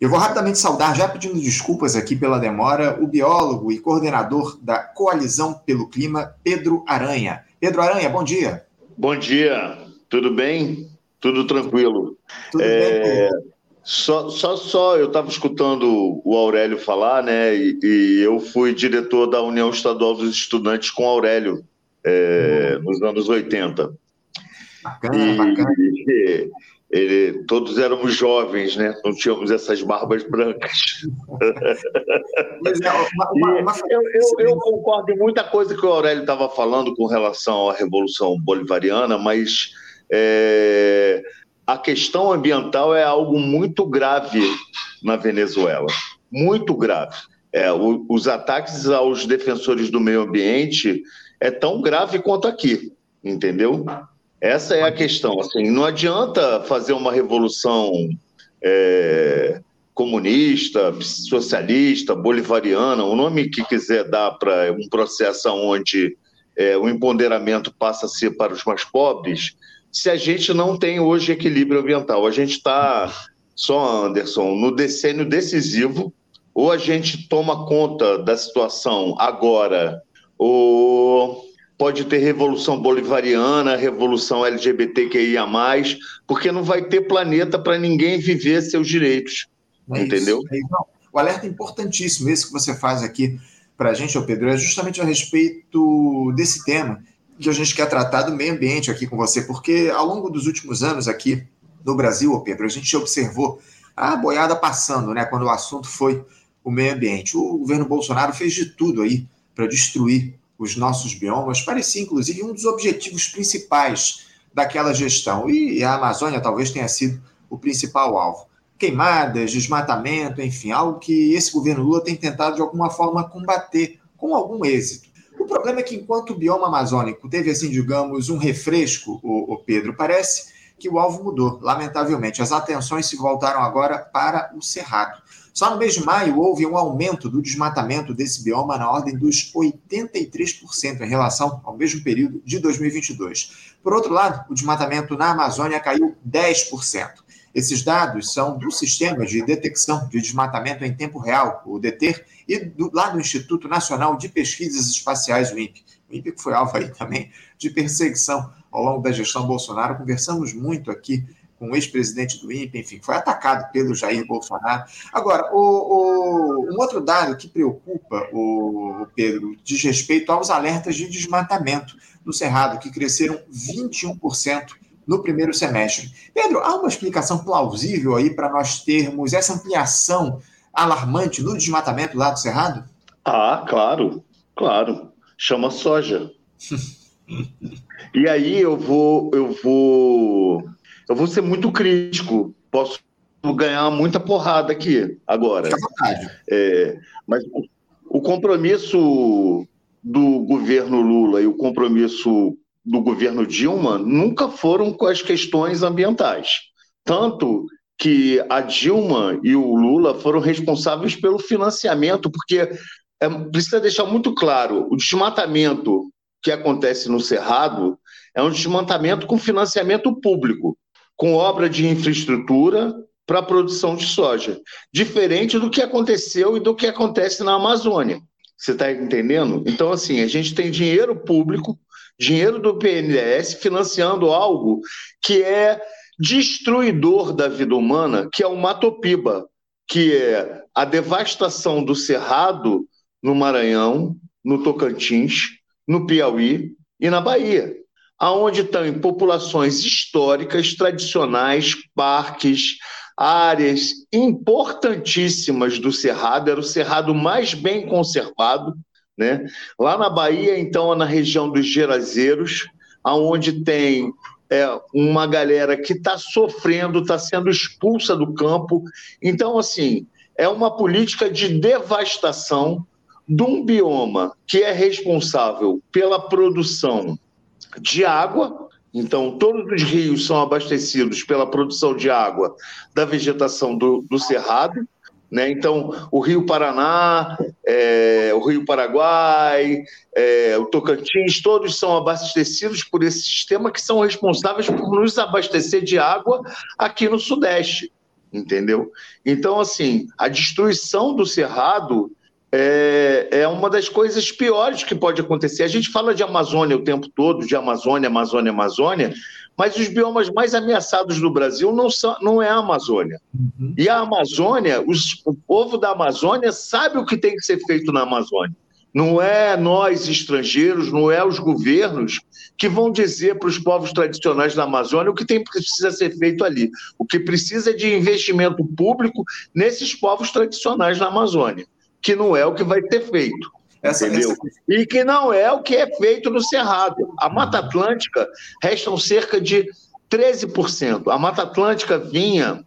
Eu vou rapidamente saudar, já pedindo desculpas aqui pela demora, o biólogo e coordenador da Coalizão pelo Clima, Pedro Aranha. Pedro Aranha, bom dia. Bom dia, tudo bem? Tudo tranquilo. Tudo é... bem, só, só, só, eu estava escutando o Aurélio falar, né? E, e, eu fui diretor da União Estadual dos Estudantes com o Aurélio é, uhum. nos anos 80. Bacana, e, bacana. E, ele, todos éramos jovens, né? Não tínhamos essas barbas brancas. Mas, é. Eu, eu, eu, concordo em muita coisa que o Aurélio estava falando com relação à Revolução Bolivariana, mas é, a questão ambiental é algo muito grave na Venezuela. Muito grave. É, o, os ataques aos defensores do meio ambiente é tão grave quanto aqui, entendeu? Essa é a questão. Assim, não adianta fazer uma revolução é, comunista, socialista, bolivariana, o nome que quiser dar para um processo onde é, o empoderamento passa a ser para os mais pobres, se a gente não tem hoje equilíbrio ambiental. A gente está, só Anderson, no decênio decisivo, ou a gente toma conta da situação agora, ou pode ter revolução bolivariana, revolução LGBTQIA, porque não vai ter planeta para ninguém viver seus direitos. É entendeu? É o alerta importantíssimo, esse que você faz aqui para a gente, ô Pedro, é justamente a respeito desse tema que a gente quer tratar do meio ambiente aqui com você, porque ao longo dos últimos anos aqui no Brasil, ô Pedro, a gente observou a boiada passando, né, quando o assunto foi o meio ambiente. O governo Bolsonaro fez de tudo aí para destruir os nossos biomas, parecia inclusive um dos objetivos principais daquela gestão. E a Amazônia talvez tenha sido o principal alvo. Queimadas, desmatamento, enfim, algo que esse governo Lula tem tentado de alguma forma combater com algum êxito. O problema é que enquanto o bioma amazônico teve, assim, digamos, um refresco, o, o Pedro, parece que o alvo mudou, lamentavelmente. As atenções se voltaram agora para o Cerrado. Só no mês de maio houve um aumento do desmatamento desse bioma na ordem dos 83% em relação ao mesmo período de 2022. Por outro lado, o desmatamento na Amazônia caiu 10%. Esses dados são do Sistema de Detecção de Desmatamento em Tempo Real, o DETER, e do, lá do Instituto Nacional de Pesquisas Espaciais, o INPE. O INPE foi alvo aí também de perseguição ao longo da gestão Bolsonaro. Conversamos muito aqui com o ex-presidente do INPE, enfim, foi atacado pelo Jair Bolsonaro. Agora, o, o, um outro dado que preocupa o, o Pedro diz respeito aos alertas de desmatamento no Cerrado, que cresceram 21% no primeiro semestre. Pedro, há uma explicação plausível aí para nós termos essa ampliação alarmante no desmatamento lá do Cerrado? Ah, claro, claro. Chama soja. e aí eu vou, eu vou eu vou ser muito crítico, posso ganhar muita porrada aqui agora. É, mas o compromisso do governo Lula e o compromisso do governo Dilma nunca foram com as questões ambientais. Tanto que a Dilma e o Lula foram responsáveis pelo financiamento, porque é, precisa deixar muito claro: o desmatamento que acontece no Cerrado é um desmatamento com financiamento público com obra de infraestrutura para a produção de soja, diferente do que aconteceu e do que acontece na Amazônia. Você está entendendo? Então, assim, a gente tem dinheiro público, dinheiro do PNDS financiando algo que é destruidor da vida humana, que é o Matopiba, que é a devastação do cerrado no Maranhão, no Tocantins, no Piauí e na Bahia aonde estão populações históricas, tradicionais, parques, áreas importantíssimas do Cerrado, era o Cerrado mais bem conservado, né? Lá na Bahia, então, na região dos Gerazeiros, aonde tem é, uma galera que está sofrendo, está sendo expulsa do campo. Então, assim, é uma política de devastação de um bioma que é responsável pela produção de água. Então, todos os rios são abastecidos pela produção de água da vegetação do, do Cerrado. Né? Então, o Rio Paraná, é, o Rio Paraguai, é, o Tocantins, todos são abastecidos por esse sistema que são responsáveis por nos abastecer de água aqui no Sudeste. entendeu? Então, assim, a destruição do cerrado é, é uma das coisas piores que pode acontecer. A gente fala de Amazônia o tempo todo, de Amazônia, Amazônia, Amazônia, mas os biomas mais ameaçados do Brasil não, são, não é a Amazônia. Uhum. E a Amazônia, os, o povo da Amazônia sabe o que tem que ser feito na Amazônia. Não é nós, estrangeiros, não é os governos que vão dizer para os povos tradicionais da Amazônia o que tem precisa ser feito ali. O que precisa é de investimento público nesses povos tradicionais da Amazônia, que não é o que vai ter feito. Essa, entendeu? Essa... E que não é o que é feito no Cerrado. A Mata Atlântica restam cerca de 13%. A Mata Atlântica vinha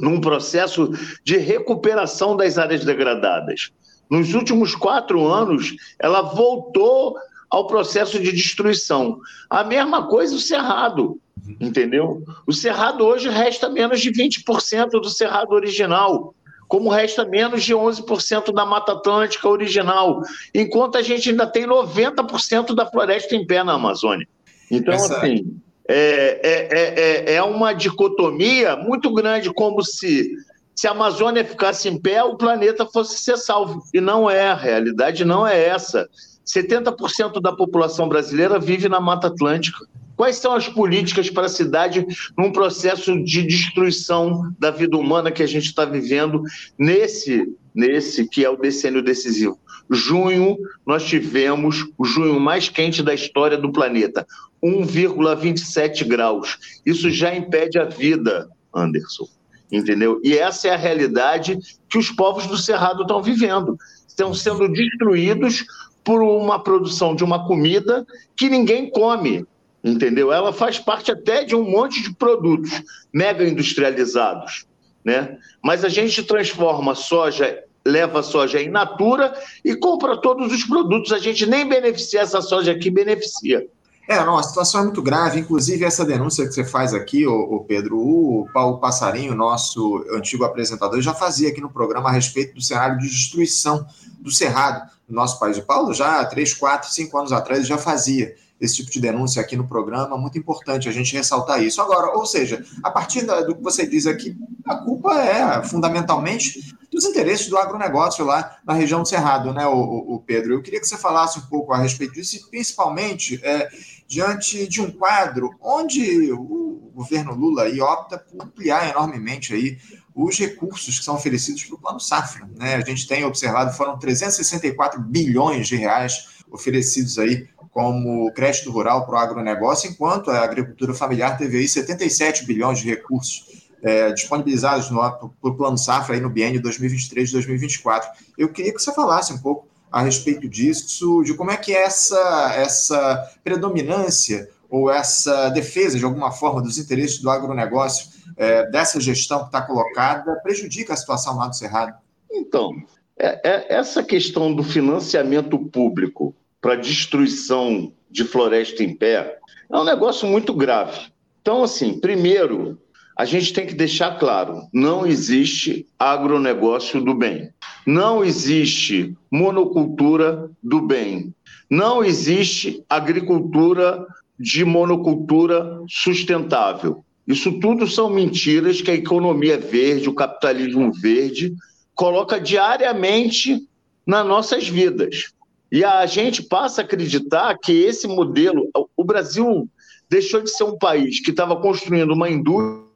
num processo de recuperação das áreas degradadas. Nos últimos quatro anos, ela voltou ao processo de destruição. A mesma coisa o Cerrado, entendeu? O Cerrado hoje resta menos de 20% do Cerrado original, como resta menos de 11% da Mata Atlântica original, enquanto a gente ainda tem 90% da floresta em pé na Amazônia. Então, Essa... assim, é, é, é, é uma dicotomia muito grande, como se se a Amazônia ficasse em pé, o planeta fosse ser salvo. E não é, a realidade não é essa. 70% da população brasileira vive na Mata Atlântica. Quais são as políticas para a cidade num processo de destruição da vida humana que a gente está vivendo nesse, nesse que é o decênio decisivo? Junho, nós tivemos o junho mais quente da história do planeta, 1,27 graus. Isso já impede a vida, Anderson entendeu? E essa é a realidade que os povos do Cerrado estão vivendo. Estão sendo destruídos por uma produção de uma comida que ninguém come, entendeu? Ela faz parte até de um monte de produtos mega industrializados, né? Mas a gente transforma soja, leva soja in natura e compra todos os produtos. A gente nem beneficia essa soja aqui, beneficia. É, não, a situação é muito grave. Inclusive, essa denúncia que você faz aqui, o, Pedro, o Paulo Passarinho, nosso antigo apresentador, já fazia aqui no programa a respeito do cenário de destruição do Cerrado no nosso país. O Paulo, já três, quatro, cinco anos atrás, já fazia esse tipo de denúncia aqui no programa, muito importante a gente ressaltar isso. Agora, ou seja, a partir do que você diz aqui, a culpa é fundamentalmente dos interesses do agronegócio lá na região do Cerrado, né, o, o Pedro? Eu queria que você falasse um pouco a respeito disso, e principalmente é, diante de um quadro onde o governo Lula aí opta por ampliar enormemente aí os recursos que são oferecidos pelo Plano Safra. Né? A gente tem observado, foram 364 bilhões de reais oferecidos aí como crédito rural para o agronegócio, enquanto a agricultura familiar teve aí 77 bilhões de recursos é, disponibilizados no, Plano Safra aí no biênio 2023-2024. Eu queria que você falasse um pouco a respeito disso, de como é que essa, essa predominância ou essa defesa, de alguma forma, dos interesses do agronegócio, é, dessa gestão que está colocada, prejudica a situação lá do Cerrado? Então, é, é, essa questão do financiamento público para destruição de floresta em pé é um negócio muito grave. Então, assim, primeiro, a gente tem que deixar claro: não existe agronegócio do bem, não existe monocultura do bem, não existe agricultura de monocultura sustentável. Isso tudo são mentiras que a economia verde, o capitalismo verde, coloca diariamente nas nossas vidas. E a gente passa a acreditar que esse modelo, o Brasil deixou de ser um país que estava construindo uma indústria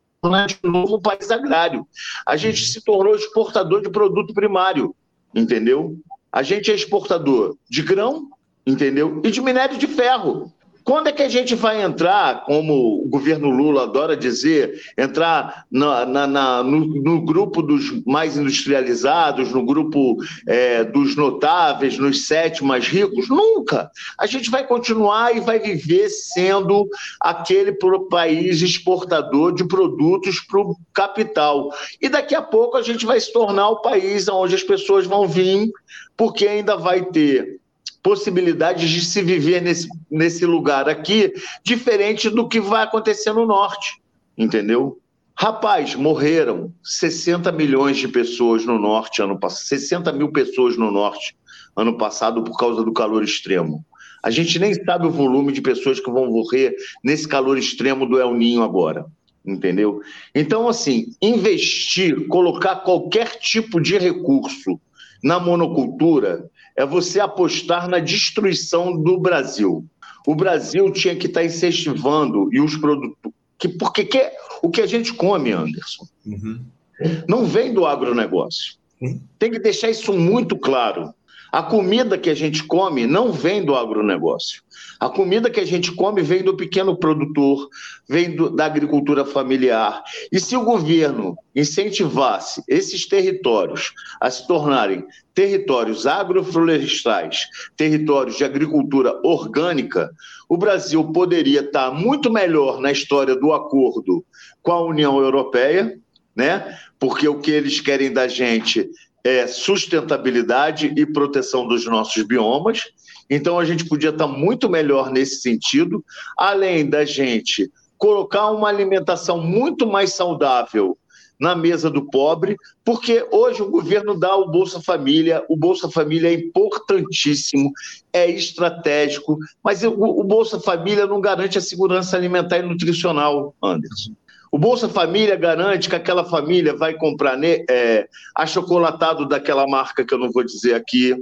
de novo um país agrário. A gente se tornou exportador de produto primário, entendeu? A gente é exportador de grão, entendeu? E de minério de ferro. Quando é que a gente vai entrar, como o governo Lula adora dizer, entrar na, na, na, no, no, grupo dos mais industrializados, no grupo é, dos notáveis, nos sete mais ricos? Nunca. A gente vai continuar e vai viver sendo aquele país exportador de produtos para o capital. E daqui a pouco a gente vai se tornar o país onde as pessoas vão vir, porque ainda vai ter possibilidades de se viver nesse, nesse lugar aqui, diferente do que vai acontecer no norte, entendeu? Rapaz, morreram 60 milhões de pessoas no norte ano passado, 60 mil pessoas no norte ano passado por causa do calor extremo. A gente nem sabe o volume de pessoas que vão morrer nesse calor extremo do El Ninho agora. entendeu? Então, assim, investir, colocar qualquer tipo de recurso na monocultura é você apostar na destruição do Brasil. O Brasil tinha que estar incentivando e os produtos. Que, porque que, o que a gente come, Anderson, uhum. não vem do agronegócio. Uhum. Tem que deixar isso muito claro. A comida que a gente come não vem do agronegócio. A comida que a gente come vem do pequeno produtor, vem do, da agricultura familiar. E se o governo incentivasse esses territórios a se tornarem territórios agroflorestais, territórios de agricultura orgânica, o Brasil poderia estar muito melhor na história do acordo com a União Europeia, né? Porque o que eles querem da gente é, sustentabilidade e proteção dos nossos biomas. Então, a gente podia estar muito melhor nesse sentido, além da gente colocar uma alimentação muito mais saudável na mesa do pobre, porque hoje o governo dá o Bolsa Família, o Bolsa Família é importantíssimo, é estratégico, mas o, Bolsa Família não garante a segurança alimentar e nutricional, Anderson. O Bolsa Família garante que aquela família vai comprar é, achocolatado daquela marca que eu não vou dizer aqui,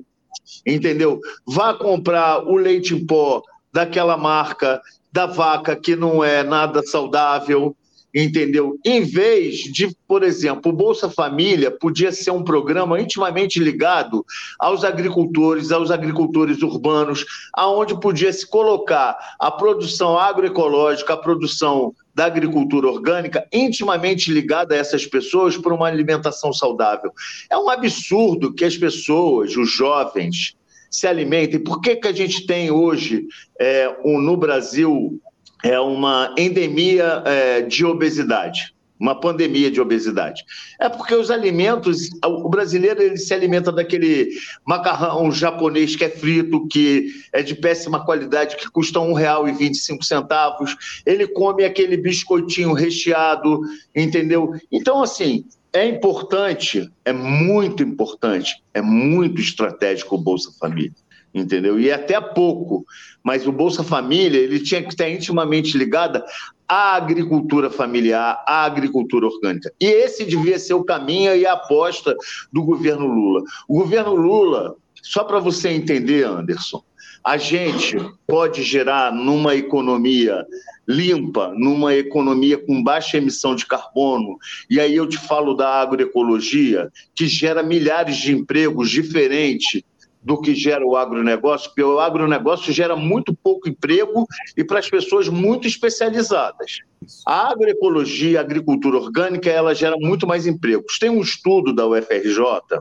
entendeu? Vá comprar o leite em pó daquela marca da vaca que não é nada saudável, entendeu? Em vez de, por exemplo, o Bolsa Família podia ser um programa intimamente ligado aos agricultores, aos agricultores urbanos, aonde podia se colocar a produção agroecológica, a produção da agricultura orgânica intimamente ligada a essas pessoas por uma alimentação saudável. É um absurdo que as pessoas, os jovens, se alimentem. Por que, que a gente tem hoje é, um, no Brasil é, uma endemia é, de obesidade? Uma pandemia de obesidade. É porque os alimentos, o brasileiro ele se alimenta daquele macarrão japonês que é frito, que é de péssima qualidade, que custa R$ 1,25. Ele come aquele biscoitinho recheado, entendeu? Então, assim, é importante, é muito importante, é muito estratégico o Bolsa Família entendeu? E até pouco, mas o Bolsa Família ele tinha que estar intimamente ligada à agricultura familiar, à agricultura orgânica. E esse devia ser o caminho e a aposta do governo Lula. O governo Lula, só para você entender, Anderson, a gente pode gerar numa economia limpa, numa economia com baixa emissão de carbono, e aí eu te falo da agroecologia, que gera milhares de empregos diferentes do que gera o agronegócio, porque o agronegócio gera muito pouco emprego e para as pessoas muito especializadas. A agroecologia, a agricultura orgânica, ela gera muito mais empregos. Tem um estudo da UFRJ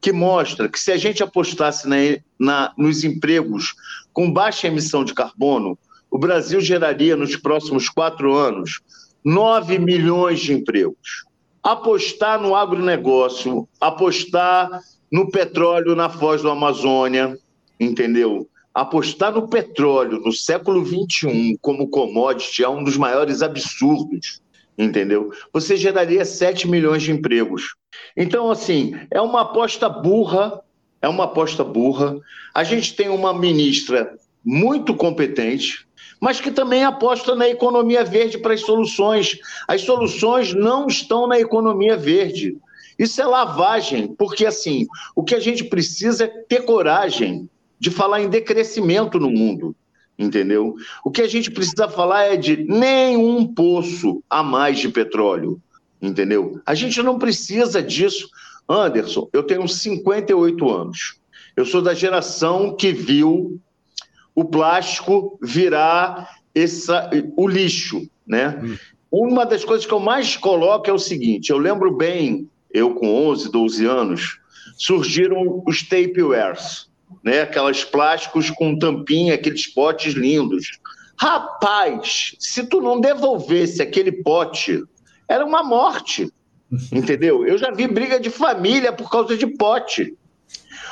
que mostra que se a gente apostasse na, na, nos empregos com baixa emissão de carbono, o Brasil geraria nos próximos quatro anos 9 milhões de empregos. Apostar no agronegócio, apostar no petróleo na foz do Amazônia, entendeu? Apostar no petróleo no século XXI como commodity é um dos maiores absurdos, entendeu? Você geraria 7 milhões de empregos. Então, assim, é uma aposta burra, é uma aposta burra. A gente tem uma ministra muito competente, mas que também aposta na economia verde para as soluções. As soluções não estão na economia verde. Isso é lavagem, porque assim, o que a gente precisa é ter coragem de falar em decrescimento no mundo, entendeu? O que a gente precisa falar é de nenhum poço a mais de petróleo, entendeu? A gente não precisa disso. Anderson, eu tenho 58 anos. Eu sou da geração que viu o plástico virar essa, o lixo, né? Hum. Uma das coisas que eu mais coloco é o seguinte: eu lembro bem eu com 11, 12 anos, surgiram os tapewares, né? Aquelas plásticos com tampinha, aqueles potes lindos. Rapaz, se tu não devolvesse aquele pote, era uma morte, entendeu? Eu já vi briga de família por causa de pote.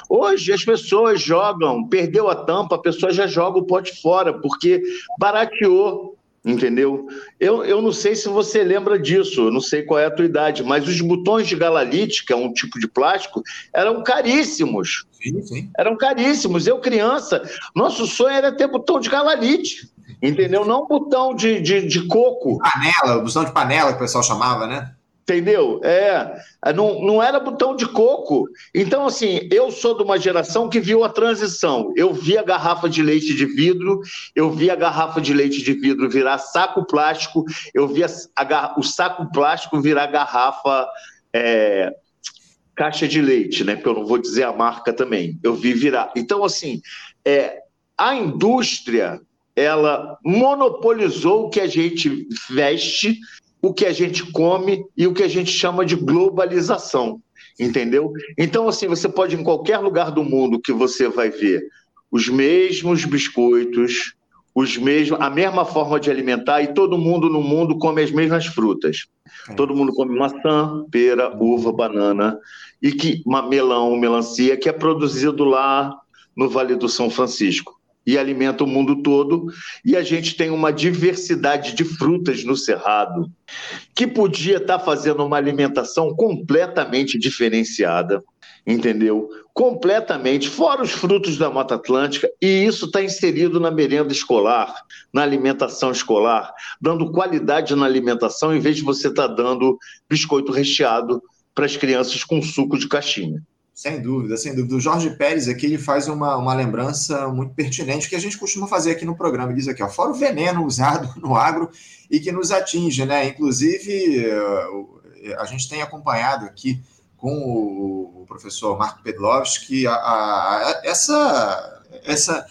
Hoje as pessoas jogam, perdeu a tampa, a pessoa já joga o pote fora, porque barateou entendeu? Eu, eu não sei se você lembra disso, eu não sei qual é a tua idade, mas os botões de galalite, que é um tipo de plástico, eram caríssimos. Sim, sim. Eram caríssimos. Eu, criança, nosso sonho era ter botão de galalite, Entendeu? Não botão de, de, de coco. Panela, botão de panela que o pessoal chamava, né? Entendeu? É, não, não era botão de coco. Então, assim, eu sou de uma geração que viu a transição. Eu vi a garrafa de leite de vidro, eu vi a garrafa de leite de vidro virar saco plástico, eu vi a, a, o saco plástico virar garrafa é, caixa de leite, né? Porque eu não vou dizer a marca também. Eu vi virar. Então, assim, é, a indústria ela monopolizou o que a gente veste o que a gente come e o que a gente chama de globalização, entendeu? Então, assim, você pode em qualquer lugar do mundo que você vai ver os mesmos biscoitos, os mesmos, a mesma forma de alimentar e todo mundo no mundo come as mesmas frutas. É. Todo mundo come maçã, pera, uva, banana e que melão, melancia que é produzido lá no Vale do São Francisco e alimenta o mundo todo. E a gente tem uma diversidade de frutas no Cerrado, que podia estar fazendo uma alimentação completamente diferenciada, entendeu? Completamente, fora os frutos da Mata Atlântica, e isso está inserido na merenda escolar, na alimentação escolar, dando qualidade na alimentação, em vez de você estar tá dando biscoito recheado para as crianças com suco de caixinha. Sem dúvida, sem dúvida. O Jorge Pérez aqui ele faz uma, uma lembrança muito pertinente que a gente costuma fazer aqui no programa. Ele diz aqui, ó, fora o veneno usado no agro e que nos atinge, né? Inclusive, eh, a gente tem acompanhado aqui com o professor Marco Pedlovski a, a, a, essa, essa,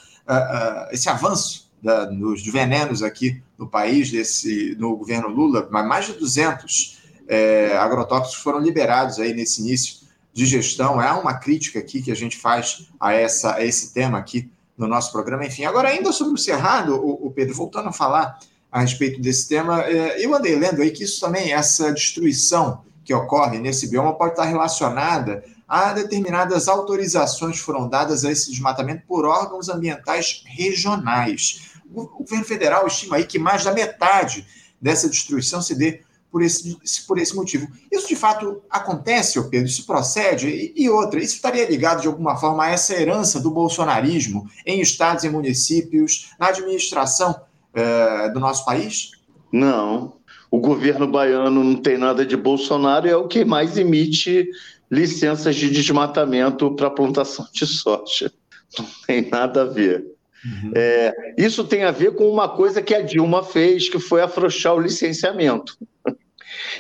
esse avanço da, dos venenos aqui no país, desse, no governo Lula, mais de 200 é, agrotóxicos foram liberados aí nesse início de gestão. É uma crítica aqui que a gente faz a, essa, a esse tema aqui no nosso programa. Enfim, agora, ainda sobre o Cerrado, o, o Pedro, voltando a falar a respeito desse tema, é, eu andei lendo aí que isso também, essa destruição que ocorre nesse bioma, pode estar relacionada a determinadas autorizações foram dadas a esse desmatamento por órgãos ambientais regionais. O governo federal estima aí que mais da metade dessa destruição se dê por esse, por esse motivo. Isso de fato acontece, Pedro? Isso procede? E, e, outra, isso estaria ligado de alguma forma a essa herança do bolsonarismo em estados e municípios, na administração eh, do nosso país? Não. O governo baiano não tem nada de Bolsonaro, é o que mais emite licenças de desmatamento para plantação de soja. Não tem nada a ver. Uhum. É, isso tem a ver com uma coisa que a Dilma fez, que foi afrouxar o licenciamento.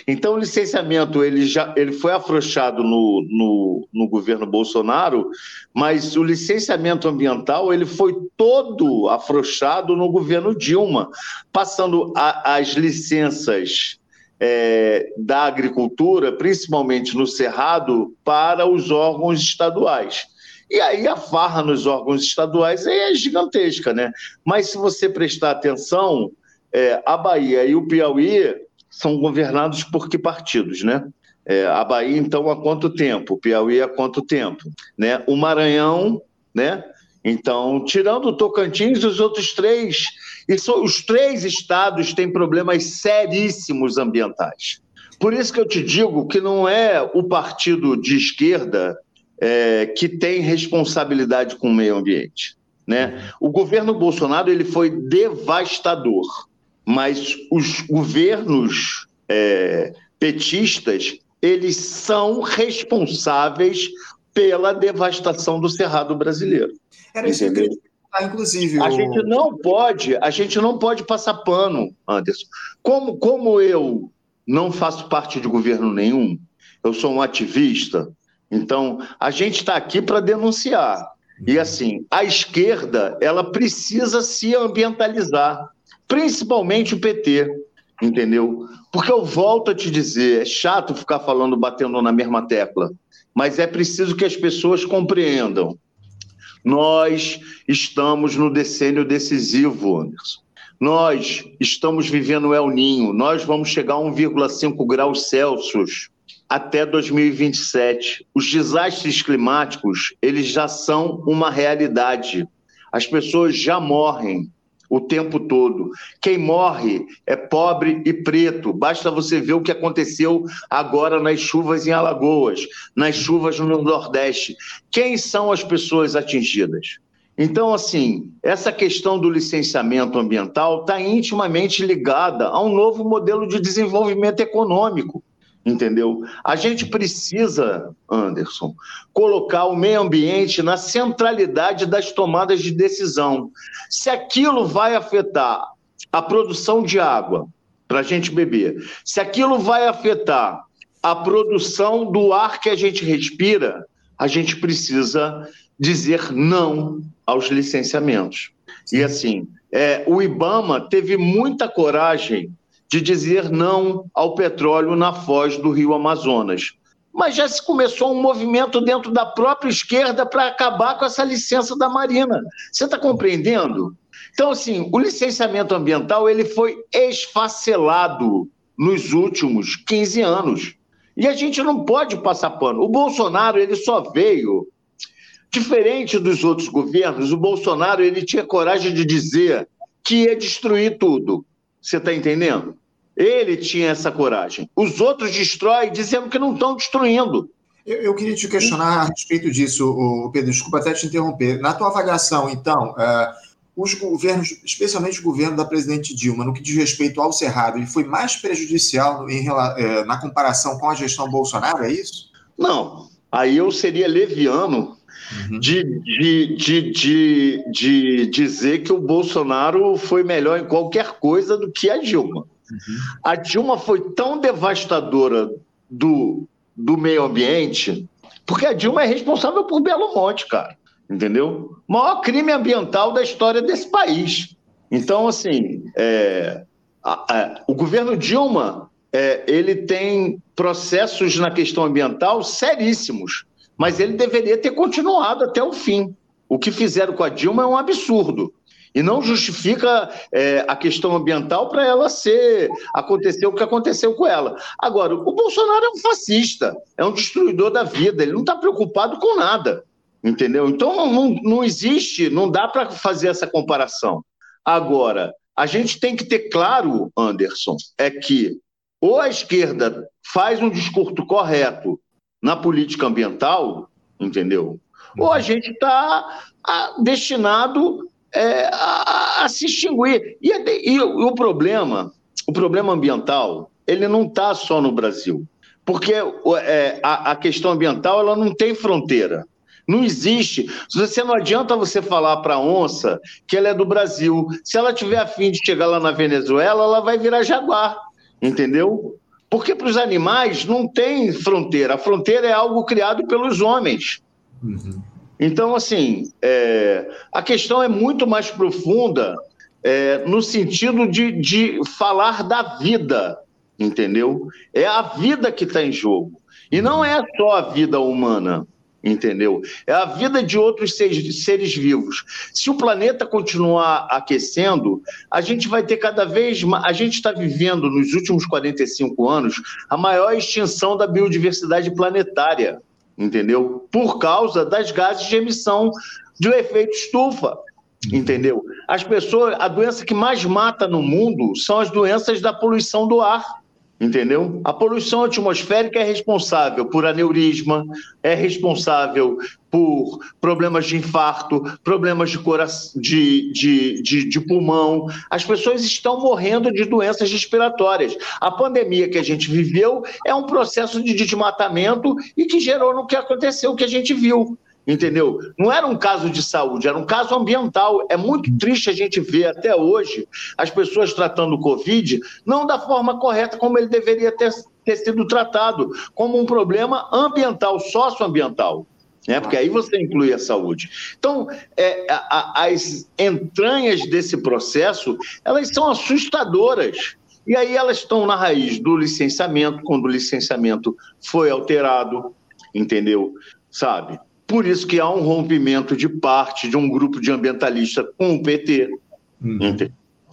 Então, o licenciamento ele já ele foi afrouxado no, no, no, governo Bolsonaro, mas o licenciamento ambiental ele foi todo afrouxado no governo Dilma, passando a, as licenças é, da agricultura, principalmente no Cerrado, para os órgãos estaduais. E aí a farra nos órgãos estaduais é gigantesca, né? Mas se você prestar atenção, é, a Bahia e o Piauí são governados por que partidos, né? É, a Bahia, então, há quanto tempo? O Piauí, há quanto tempo? Né? O Maranhão, né? Então, tirando o Tocantins, os outros três, e so, os três estados têm problemas seríssimos ambientais. Por isso que eu te digo que não é o partido de esquerda é, que tem responsabilidade com o meio ambiente. Né? O governo Bolsonaro ele foi devastador mas os governos é, petistas eles são responsáveis pela devastação do cerrado brasileiro. Era isso que eu inclusive. A gente não pode, a gente não pode passar pano, Anderson. Como, como eu não faço parte de governo nenhum, eu sou um ativista, então a gente está aqui para denunciar. E assim, a esquerda ela precisa se ambientalizar principalmente o PT, entendeu? Porque eu volto a te dizer, é chato ficar falando, batendo na mesma tecla, mas é preciso que as pessoas compreendam. Nós estamos no decênio decisivo, Anderson. Nós estamos vivendo o El Ninho. Nós vamos chegar a 1,5 graus Celsius até 2027. Os desastres climáticos, eles já são uma realidade. As pessoas já morrem o tempo todo. Quem morre é pobre e preto. Basta você ver o que aconteceu agora nas chuvas em Alagoas, nas chuvas no Nordeste. Quem são as pessoas atingidas? Então, assim, essa questão do licenciamento ambiental está intimamente ligada a um novo modelo de desenvolvimento econômico, entendeu? A gente precisa, Anderson, colocar o meio ambiente na centralidade das tomadas de decisão. Se aquilo vai afetar a produção de água para a gente beber, se aquilo vai afetar a produção do ar que a gente respira, a gente precisa dizer não aos licenciamentos. E assim, é, o IBAMA teve muita coragem de dizer não ao petróleo na foz do rio Amazonas. Mas já se começou um movimento dentro da própria esquerda para acabar com essa licença da Marina. Você está compreendendo? Então, assim, o licenciamento ambiental ele foi esfacelado nos últimos 15 anos. E a gente não pode passar pano. O Bolsonaro ele só veio Diferente dos outros governos, o Bolsonaro ele tinha coragem de dizer que ia destruir tudo. Você está entendendo? Ele tinha essa coragem. Os outros destroem dizendo que não estão destruindo. Eu, eu, queria te questionar a respeito disso, o Pedro. Desculpa até te interromper. Na tua avaliação, então, uh, os governos, especialmente o governo da presidente Dilma, no que diz respeito ao Cerrado, ele foi mais prejudicial em, uh, na comparação com a gestão Bolsonaro, é isso? Não. Aí eu seria leviano uhum. de, de, de, de, de dizer que o Bolsonaro foi melhor em qualquer coisa do que a Dilma. Uhum. A Dilma foi tão devastadora do, do meio ambiente, porque a Dilma é responsável por Belo Monte, cara. Entendeu? O maior crime ambiental da história desse país. Então, assim, é, a, a, o governo Dilma é, ele tem processos na questão ambiental seríssimos mas ele deveria ter continuado até o fim. O que fizeram com a Dilma é um absurdo. E não justifica é, a questão ambiental para ela ser acontecer o que aconteceu com ela. Agora, o Bolsonaro é um fascista, é um destruidor da vida, ele não está preocupado com nada. Entendeu? Então não, não, não existe, não dá para fazer essa comparação. Agora, a gente tem que ter claro, Anderson, é que ou a esquerda faz um discurso correto na política ambiental, entendeu? Ou a gente está destinado é, a, a, se extinguir. E, e, e, o problema, o problema ambiental, ele não está só no Brasil, porque é, a, a, questão ambiental ela não tem fronteira. Não existe. Você não adianta você falar para a onça que ela é do Brasil. Se ela tiver afim de chegar lá na Venezuela, ela vai virar jaguar, entendeu? Porque para os animais não tem fronteira. A fronteira é algo criado pelos homens. Uhum. Então, assim, é, a questão é muito mais profunda é, no sentido de, de falar da vida, entendeu? É a vida que está em jogo. E não é só a vida humana entendeu? É a vida de outros seres, seres, vivos. Se o planeta continuar aquecendo, a gente vai ter cada vez mais. A gente está vivendo, nos últimos 45 anos, a maior extinção da biodiversidade planetária, entendeu? Por causa das gases de emissão do efeito estufa. Entendeu? As pessoas, a doença que mais mata no mundo são as doenças da poluição do ar entendeu? A poluição atmosférica é responsável por aneurisma, é responsável por problemas de infarto, problemas de, coração, de, de, de, de, pulmão. As pessoas estão morrendo de doenças respiratórias. A pandemia que a gente viveu é um processo de desmatamento e que gerou no que aconteceu, o que a gente viu entendeu? Não era um caso de saúde, era um caso ambiental. É muito triste a gente ver até hoje as pessoas tratando o Covid não da forma correta como ele deveria ter, ter sido tratado, como um problema ambiental, socioambiental. Né? Porque aí você inclui a saúde. Então, é, a, a, as entranhas desse processo, elas são assustadoras. E aí elas estão na raiz do licenciamento, quando o licenciamento foi alterado, entendeu? Sabe? Por isso que há um rompimento de parte de um grupo de ambientalistas com o PT. Uhum.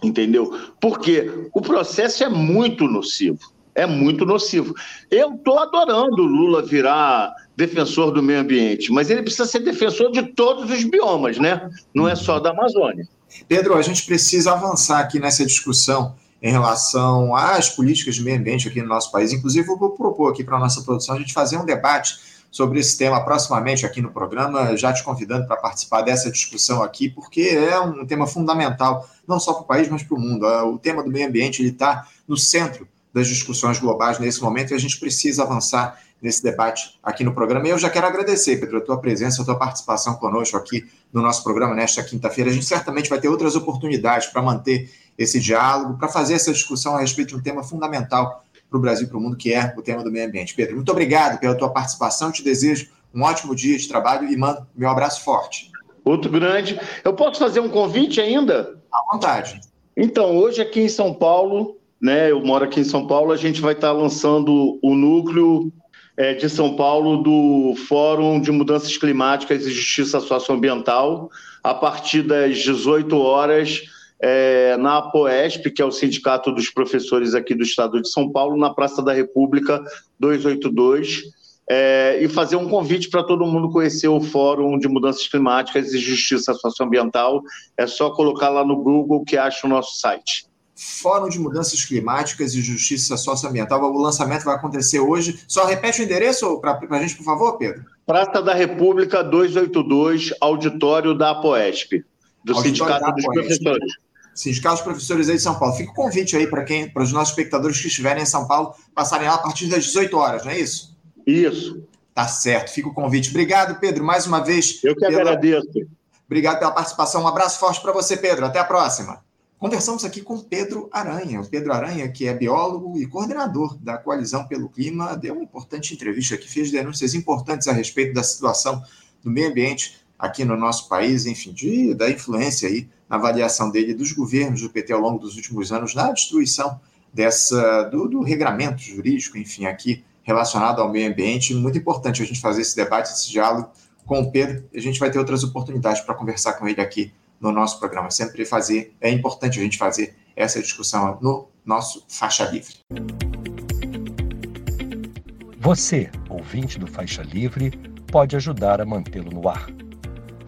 Entendeu? Porque o processo é muito nocivo. É muito nocivo. Eu estou adorando o Lula virar defensor do meio ambiente, mas ele precisa ser defensor de todos os biomas, né? Não é só da Amazônia. Pedro, a gente precisa avançar aqui nessa discussão em relação às políticas de meio ambiente aqui no nosso país. Inclusive, eu vou propor aqui para a nossa produção a gente fazer um debate sobre esse tema proximamente aqui no programa, já te convidando para participar dessa discussão aqui, porque é um tema fundamental, não só para o país, mas para o mundo. O tema do meio ambiente está no centro das discussões globais nesse momento e a gente precisa avançar nesse debate aqui no programa. E eu já quero agradecer, Pedro, a tua presença, a tua participação conosco aqui no nosso programa nesta quinta-feira. A gente certamente vai ter outras oportunidades para manter esse diálogo, para fazer essa discussão a respeito de um tema fundamental para o Brasil e para o mundo, que é o tema do meio ambiente. Pedro, muito obrigado pela tua participação. te desejo um ótimo dia de trabalho e mando meu abraço forte. Outro grande. Eu posso fazer um convite ainda? À vontade. Então, hoje aqui em São Paulo, né, eu moro aqui em São Paulo, a gente vai estar lançando o núcleo é, de São Paulo do Fórum de Mudanças Climáticas e Justiça Socioambiental, a partir das 18 horas, é, na APOESP, que é o Sindicato dos Professores aqui do Estado de São Paulo, na Praça da República 282. É, e fazer um convite para todo mundo conhecer o Fórum de Mudanças Climáticas e Justiça Socioambiental. É só colocar lá no Google que acha o nosso site. Fórum de Mudanças Climáticas e Justiça Socioambiental. O lançamento vai acontecer hoje. Só repete o endereço para a gente, por favor, Pedro. Praça da República 282, auditório da APOESP, do auditório Sindicato da dos Professores. Sindicato dos Professores aí de São Paulo. Fica o convite aí para quem, para os nossos espectadores que estiverem em São Paulo, passarem lá a partir das 18 horas, não é isso? Isso. Tá certo, fica o convite. Obrigado, Pedro, mais uma vez. Eu que pela... agradeço. Obrigado pela participação. Um abraço forte para você, Pedro. Até a próxima. Conversamos aqui com Pedro Aranha. O Pedro Aranha, que é biólogo e coordenador da Coalizão pelo Clima, deu uma importante entrevista aqui, fez denúncias importantes a respeito da situação do meio ambiente aqui no nosso país, enfim, de, da influência aí na avaliação dele dos governos do PT ao longo dos últimos anos na destruição dessa do, do regramento jurídico, enfim, aqui relacionado ao meio ambiente. Muito importante a gente fazer esse debate, esse diálogo com o Pedro. A gente vai ter outras oportunidades para conversar com ele aqui no nosso programa. Sempre fazer, é importante a gente fazer essa discussão no nosso Faixa Livre. Você, ouvinte do Faixa Livre, pode ajudar a mantê-lo no ar.